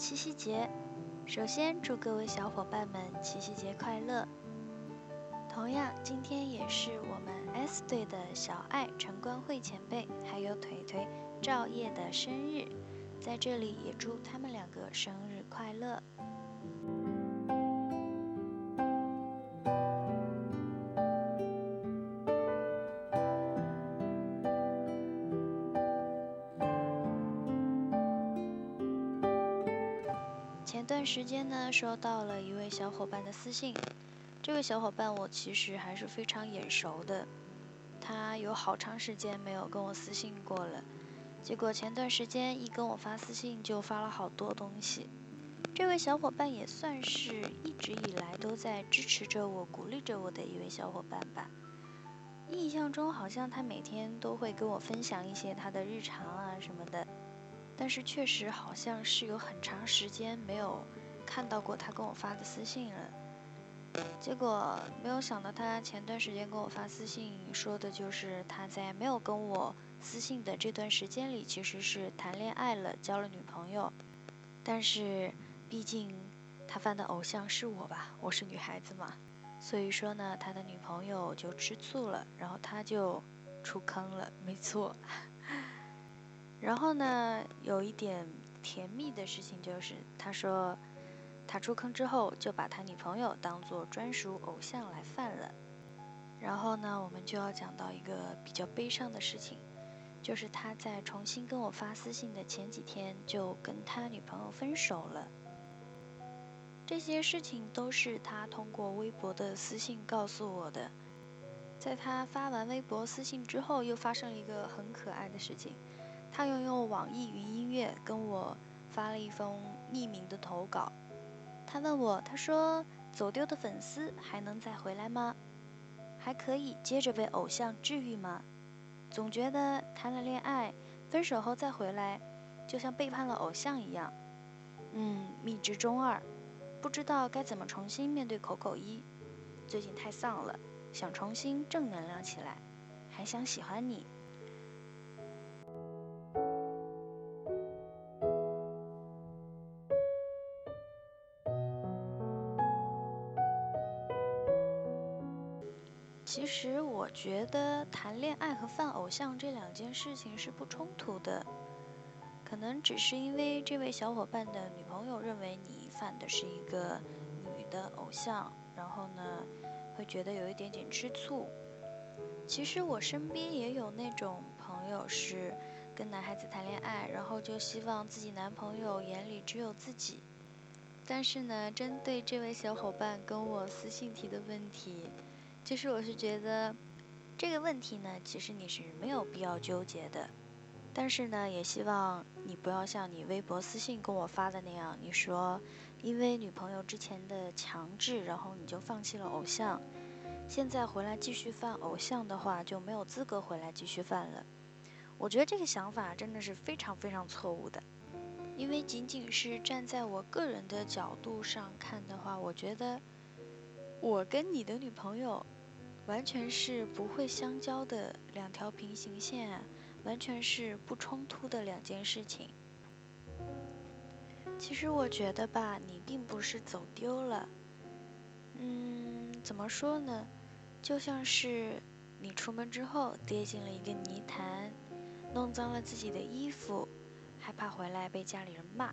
七夕节，首先祝各位小伙伴们七夕节快乐。同样，今天也是我们 S 队的小爱陈光慧前辈，还有腿腿赵烨的生日，在这里也祝他们两个生日快乐。段时间呢，收到了一位小伙伴的私信。这位小伙伴我其实还是非常眼熟的，他有好长时间没有跟我私信过了。结果前段时间一跟我发私信，就发了好多东西。这位小伙伴也算是一直以来都在支持着我、鼓励着我的一位小伙伴吧。印象中好像他每天都会跟我分享一些他的日常啊什么的。但是确实好像是有很长时间没有看到过他跟我发的私信了。结果没有想到他前段时间跟我发私信，说的就是他在没有跟我私信的这段时间里，其实是谈恋爱了，交了女朋友。但是毕竟他犯的偶像是我吧，我是女孩子嘛，所以说呢，他的女朋友就吃醋了，然后他就出坑了，没错。然后呢，有一点甜蜜的事情就是，他说他出坑之后就把他女朋友当做专属偶像来犯了。然后呢，我们就要讲到一个比较悲伤的事情，就是他在重新跟我发私信的前几天就跟他女朋友分手了。这些事情都是他通过微博的私信告诉我的。在他发完微博私信之后，又发生了一个很可爱的事情。他又用网易云音乐跟我发了一封匿名的投稿。他问我，他说：“走丢的粉丝还能再回来吗？还可以接着被偶像治愈吗？总觉得谈了恋爱，分手后再回来，就像背叛了偶像一样。嗯，蜜汁中二，不知道该怎么重新面对口口一。最近太丧了，想重新正能量起来，还想喜欢你。”觉得谈恋爱和犯偶像这两件事情是不冲突的，可能只是因为这位小伙伴的女朋友认为你犯的是一个女的偶像，然后呢会觉得有一点点吃醋。其实我身边也有那种朋友是跟男孩子谈恋爱，然后就希望自己男朋友眼里只有自己。但是呢，针对这位小伙伴跟我私信提的问题。其实我是觉得，这个问题呢，其实你是没有必要纠结的。但是呢，也希望你不要像你微博私信跟我发的那样，你说因为女朋友之前的强制，然后你就放弃了偶像，现在回来继续犯偶像的话，就没有资格回来继续犯了。我觉得这个想法真的是非常非常错误的，因为仅仅是站在我个人的角度上看的话，我觉得我跟你的女朋友。完全是不会相交的两条平行线，完全是不冲突的两件事情。其实我觉得吧，你并不是走丢了，嗯，怎么说呢？就像是你出门之后跌进了一个泥潭，弄脏了自己的衣服，害怕回来被家里人骂，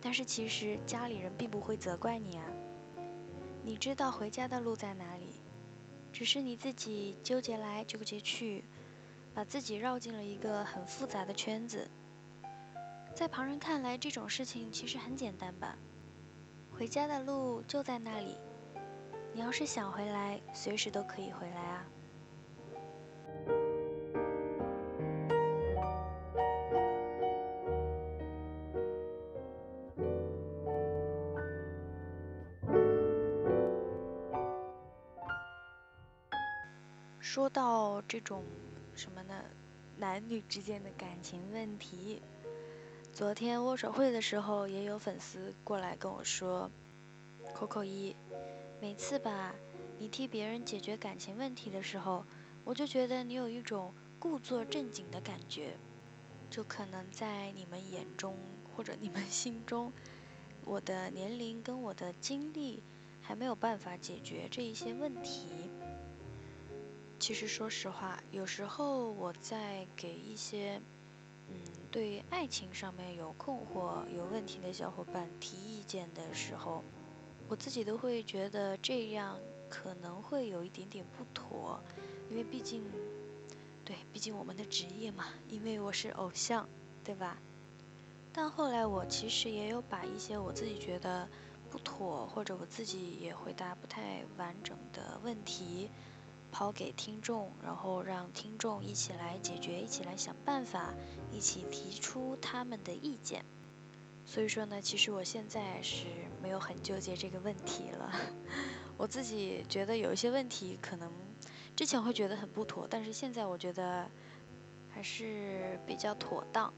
但是其实家里人并不会责怪你啊。你知道回家的路在哪里？只是你自己纠结来纠结去，把自己绕进了一个很复杂的圈子。在旁人看来，这种事情其实很简单吧？回家的路就在那里，你要是想回来，随时都可以回来啊。说到这种什么呢，男女之间的感情问题，昨天握手会的时候，也有粉丝过来跟我说，Coco 一，每次吧，你替别人解决感情问题的时候，我就觉得你有一种故作正经的感觉，就可能在你们眼中或者你们心中，我的年龄跟我的经历。还没有办法解决这一些问题。其实说实话，有时候我在给一些嗯对爱情上面有困惑、有问题的小伙伴提意见的时候，我自己都会觉得这样可能会有一点点不妥，因为毕竟，对，毕竟我们的职业嘛，因为我是偶像，对吧？但后来我其实也有把一些我自己觉得。不妥，或者我自己也回答不太完整的问题，抛给听众，然后让听众一起来解决，一起来想办法，一起提出他们的意见。所以说呢，其实我现在是没有很纠结这个问题了。我自己觉得有一些问题可能之前会觉得很不妥，但是现在我觉得还是比较妥当。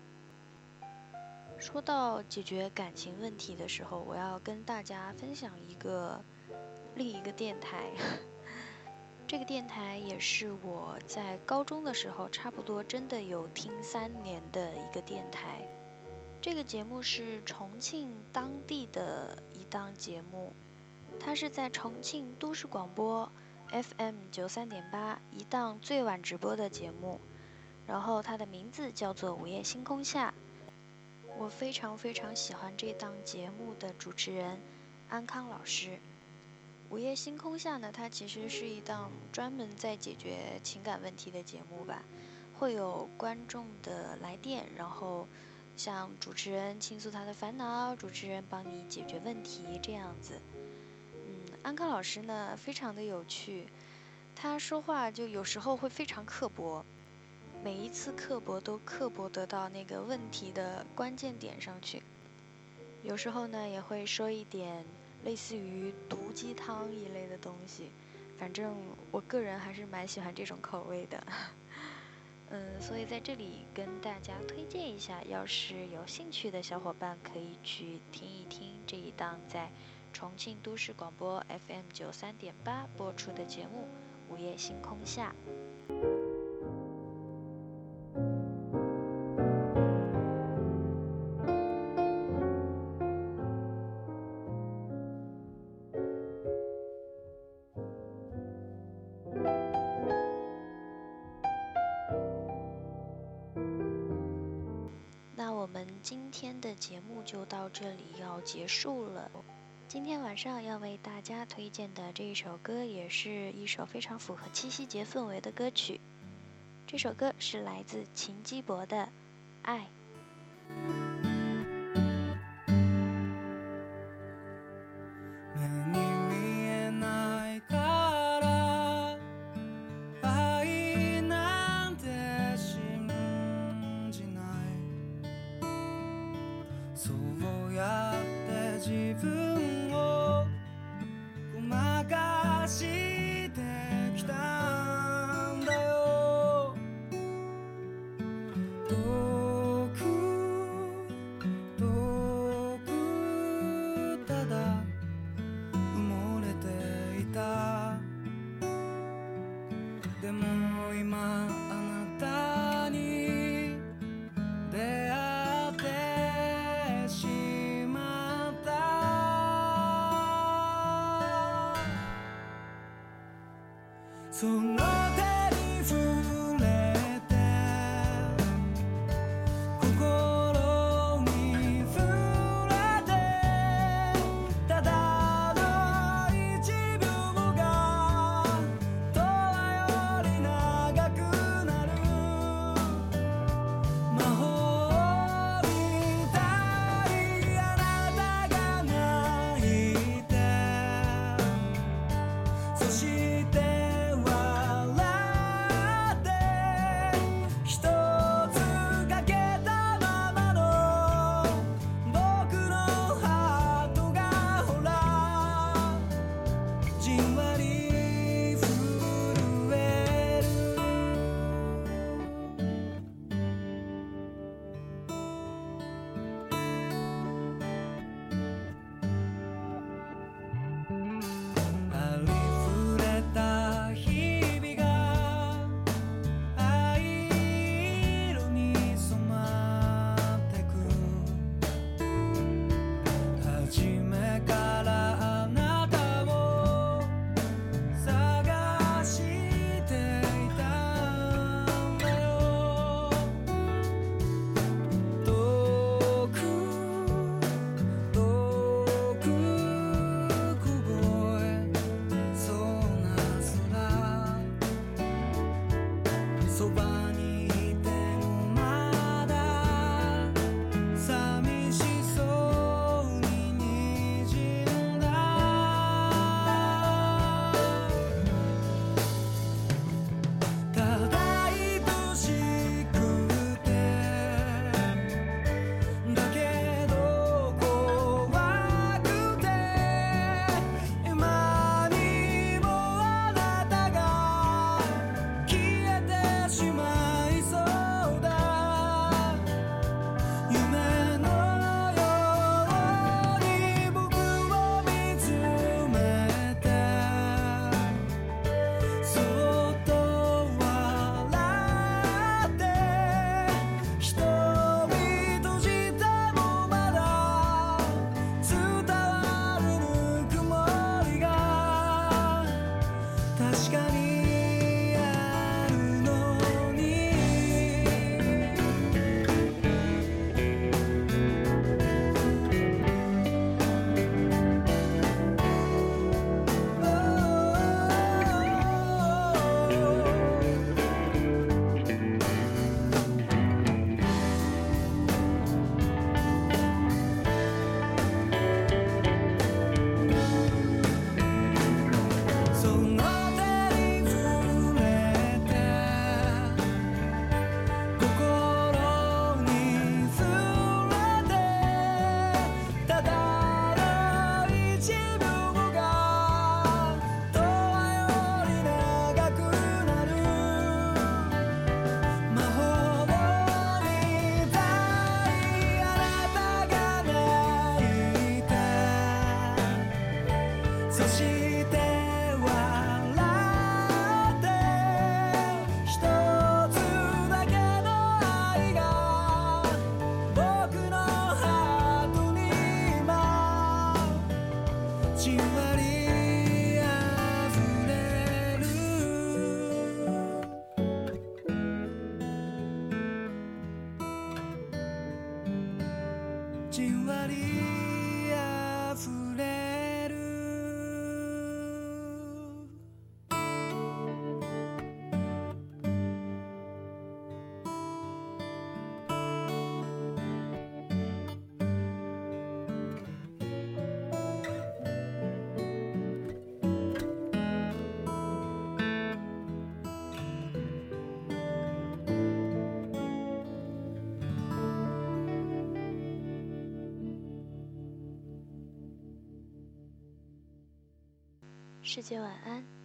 说到解决感情问题的时候，我要跟大家分享一个另一个电台。这个电台也是我在高中的时候，差不多真的有听三年的一个电台。这个节目是重庆当地的一档节目，它是在重庆都市广播 FM 九三点八一档最晚直播的节目，然后它的名字叫做《午夜星空下》。我非常非常喜欢这档节目的主持人安康老师。《午夜星空下》呢，它其实是一档专门在解决情感问题的节目吧。会有观众的来电，然后向主持人倾诉他的烦恼，主持人帮你解决问题这样子。嗯，安康老师呢，非常的有趣，他说话就有时候会非常刻薄。每一次刻薄都刻薄得到那个问题的关键点上去，有时候呢也会说一点类似于毒鸡汤一类的东西，反正我个人还是蛮喜欢这种口味的。嗯，所以在这里跟大家推荐一下，要是有兴趣的小伙伴可以去听一听这一档在重庆都市广播 FM 九三点八播出的节目《午夜星空下》。今天的节目就到这里要结束了。今天晚上要为大家推荐的这一首歌，也是一首非常符合七夕节氛围的歌曲。这首歌是来自秦基博的《爱》。 송 世界晚安。